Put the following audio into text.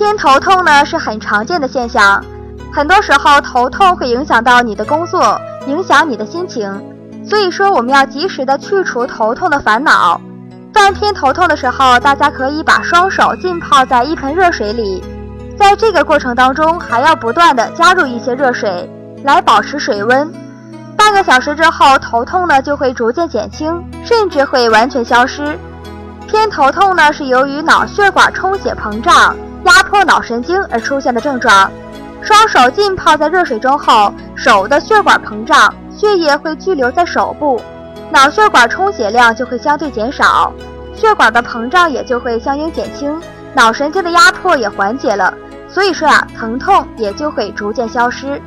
偏头痛呢是很常见的现象，很多时候头痛会影响到你的工作，影响你的心情。所以说，我们要及时的去除头痛的烦恼。犯偏头痛的时候，大家可以把双手浸泡在一盆热水里，在这个过程当中还要不断的加入一些热水，来保持水温。半个小时之后，头痛呢就会逐渐减轻，甚至会完全消失。偏头痛呢是由于脑血管充血膨胀。压迫脑神经而出现的症状，双手浸泡在热水中后，手的血管膨胀，血液会聚留在手部，脑血管充血量就会相对减少，血管的膨胀也就会相应减轻，脑神经的压迫也缓解了，所以说啊，疼痛也就会逐渐消失。